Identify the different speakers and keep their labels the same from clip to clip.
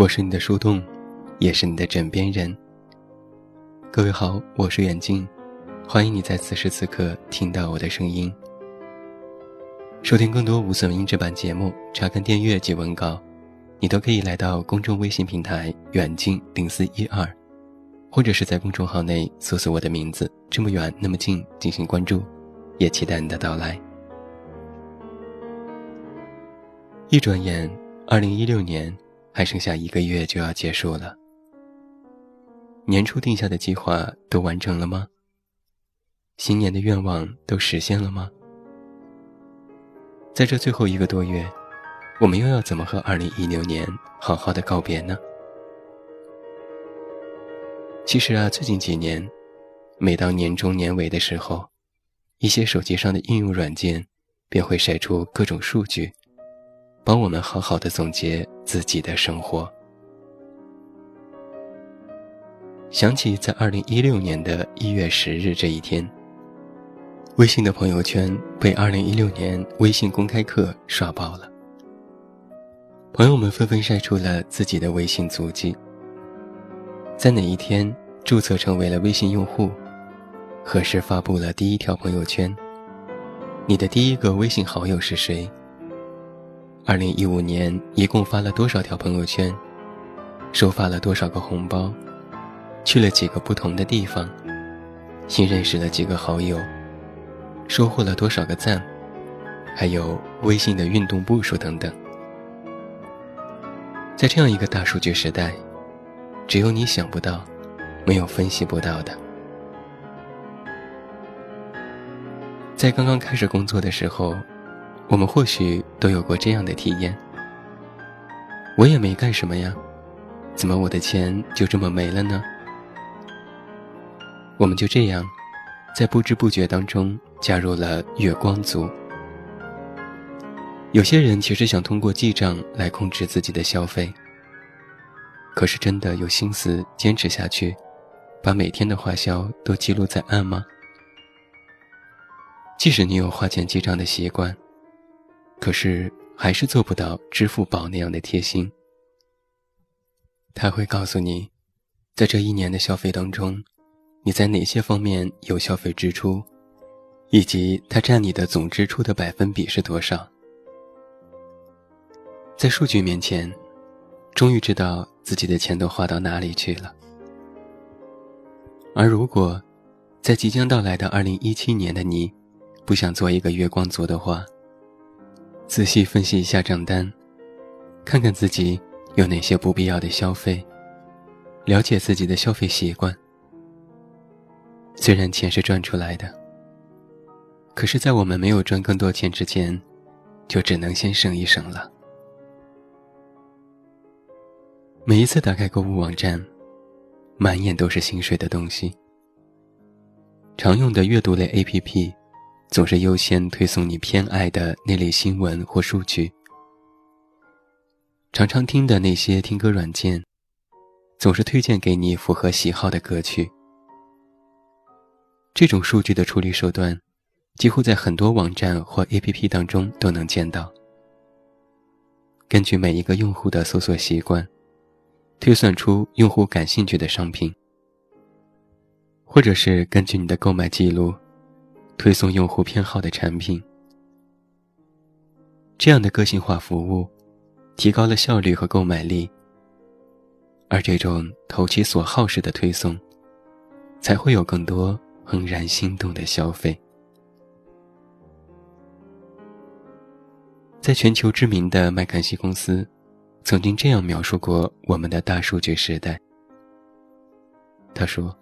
Speaker 1: 我是你的树洞，也是你的枕边人。各位好，我是远近，欢迎你在此时此刻听到我的声音。收听更多无损音质版节目，查看订阅及文稿，你都可以来到公众微信平台“远近零四一二”，或者是在公众号内搜索我的名字“这么远那么近”进行关注，也期待你的到来。一转眼，二零一六年。还剩下一个月就要结束了，年初定下的计划都完成了吗？新年的愿望都实现了吗？在这最后一个多月，我们又要怎么和2016年好好的告别呢？其实啊，最近几年，每到年终年尾的时候，一些手机上的应用软件便会晒出各种数据。帮我们好好的总结自己的生活。想起在二零一六年的一月十日这一天，微信的朋友圈被二零一六年微信公开课刷爆了。朋友们纷纷晒出了自己的微信足迹，在哪一天注册成为了微信用户，何时发布了第一条朋友圈，你的第一个微信好友是谁？二零一五年一共发了多少条朋友圈？收发了多少个红包？去了几个不同的地方？新认识了几个好友？收获了多少个赞？还有微信的运动步数等等。在这样一个大数据时代，只有你想不到，没有分析不到的。在刚刚开始工作的时候。我们或许都有过这样的体验。我也没干什么呀，怎么我的钱就这么没了呢？我们就这样，在不知不觉当中加入了月光族。有些人其实想通过记账来控制自己的消费，可是真的有心思坚持下去，把每天的花销都记录在案吗？即使你有花钱记账的习惯。可是还是做不到支付宝那样的贴心。他会告诉你，在这一年的消费当中，你在哪些方面有消费支出，以及它占你的总支出的百分比是多少。在数据面前，终于知道自己的钱都花到哪里去了。而如果，在即将到来的二零一七年的你，不想做一个月光族的话，仔细分析一下账单，看看自己有哪些不必要的消费，了解自己的消费习惯。虽然钱是赚出来的，可是，在我们没有赚更多钱之前，就只能先省一省了。每一次打开购物网站，满眼都是心水的东西。常用的阅读类 APP。总是优先推送你偏爱的那类新闻或数据。常常听的那些听歌软件，总是推荐给你符合喜好的歌曲。这种数据的处理手段，几乎在很多网站或 APP 当中都能见到。根据每一个用户的搜索习惯，推算出用户感兴趣的商品，或者是根据你的购买记录。推送用户偏好的产品，这样的个性化服务，提高了效率和购买力。而这种投其所好式的推送，才会有更多怦然心动的消费。在全球知名的麦肯锡公司，曾经这样描述过我们的大数据时代。他说：“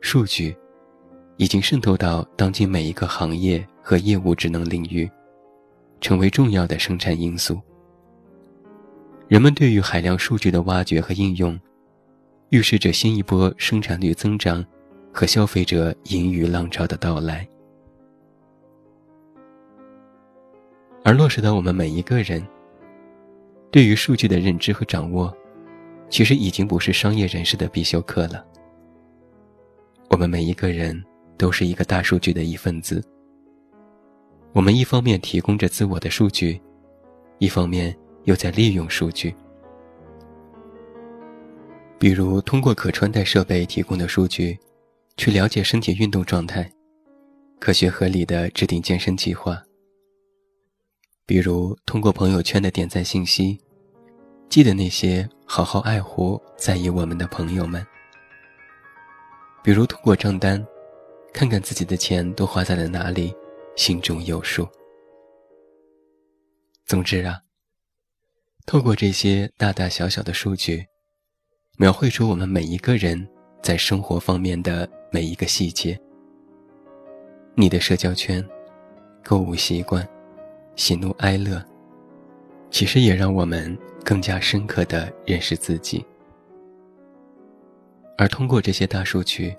Speaker 1: 数据。”已经渗透到当今每一个行业和业务职能领域，成为重要的生产因素。人们对于海量数据的挖掘和应用，预示着新一波生产率增长和消费者盈余浪潮的到来。而落实到我们每一个人，对于数据的认知和掌握，其实已经不是商业人士的必修课了。我们每一个人。都是一个大数据的一份子。我们一方面提供着自我的数据，一方面又在利用数据，比如通过可穿戴设备提供的数据，去了解身体运动状态，科学合理的制定健身计划；比如通过朋友圈的点赞信息，记得那些好好爱护、在意我们的朋友们；比如通过账单，看看自己的钱都花在了哪里，心中有数。总之啊。透过这些大大小小的数据，描绘出我们每一个人在生活方面的每一个细节。你的社交圈、购物习惯、喜怒哀乐，其实也让我们更加深刻的认识自己。而通过这些大数据，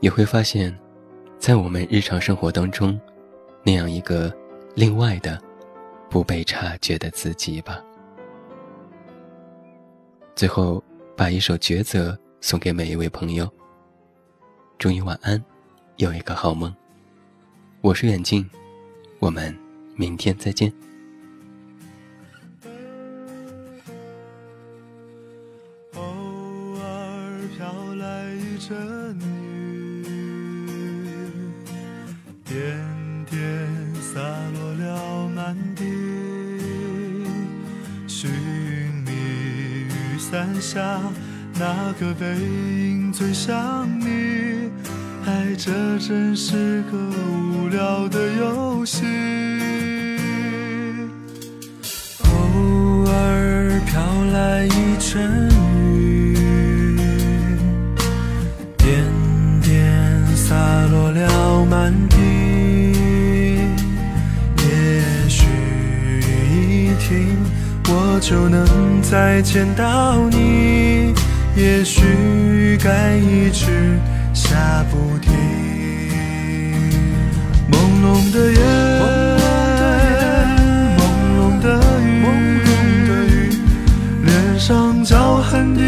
Speaker 1: 也会发现，在我们日常生活当中，那样一个另外的、不被察觉的自己吧。最后，把一首《抉择》送给每一位朋友。祝你晚安，有一个好梦。我是远近，我们明天再见。
Speaker 2: 了满地。伞下那个背影最像你，爱这真是个无聊的游戏。偶尔飘来一阵就能。再见到你，也许该一直下不停。朦胧的夜，朦胧的雨，脸上脚痕的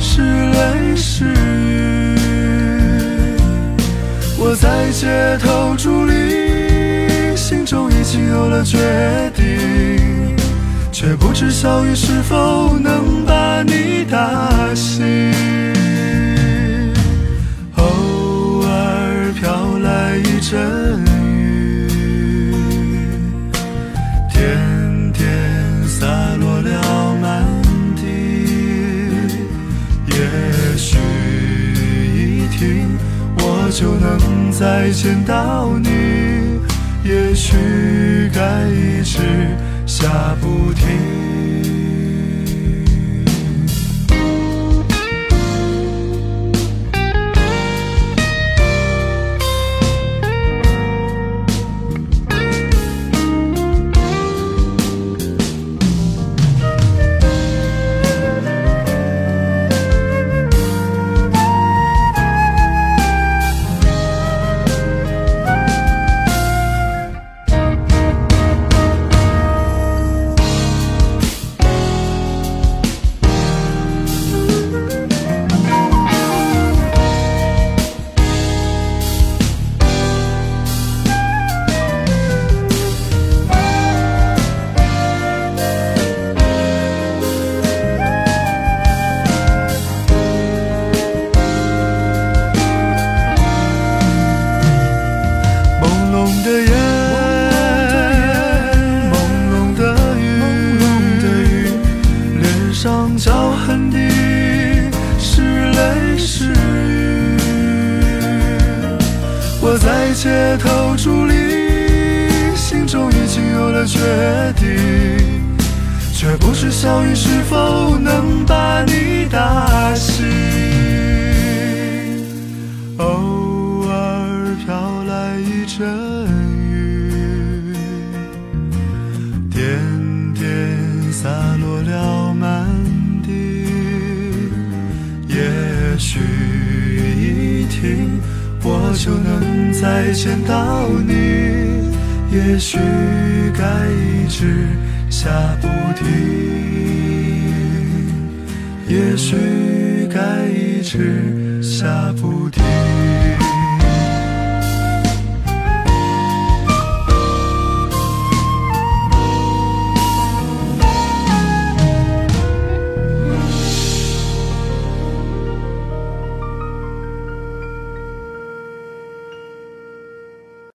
Speaker 2: 是泪是雨。我在街头伫立，心中已经有了决定。却不知小雨是否能把你打醒。偶尔飘来一阵雨，点点洒落了满地。也许一停，我就能再见到你。也许该一直。下不停。在街头伫立，心中已经有了决定，却不知小雨是否能把你打醒。偶尔飘来一阵雨，点点洒落了满地，也许一停。我就能再见到你，也许该一直下不停，也许该一直下不停。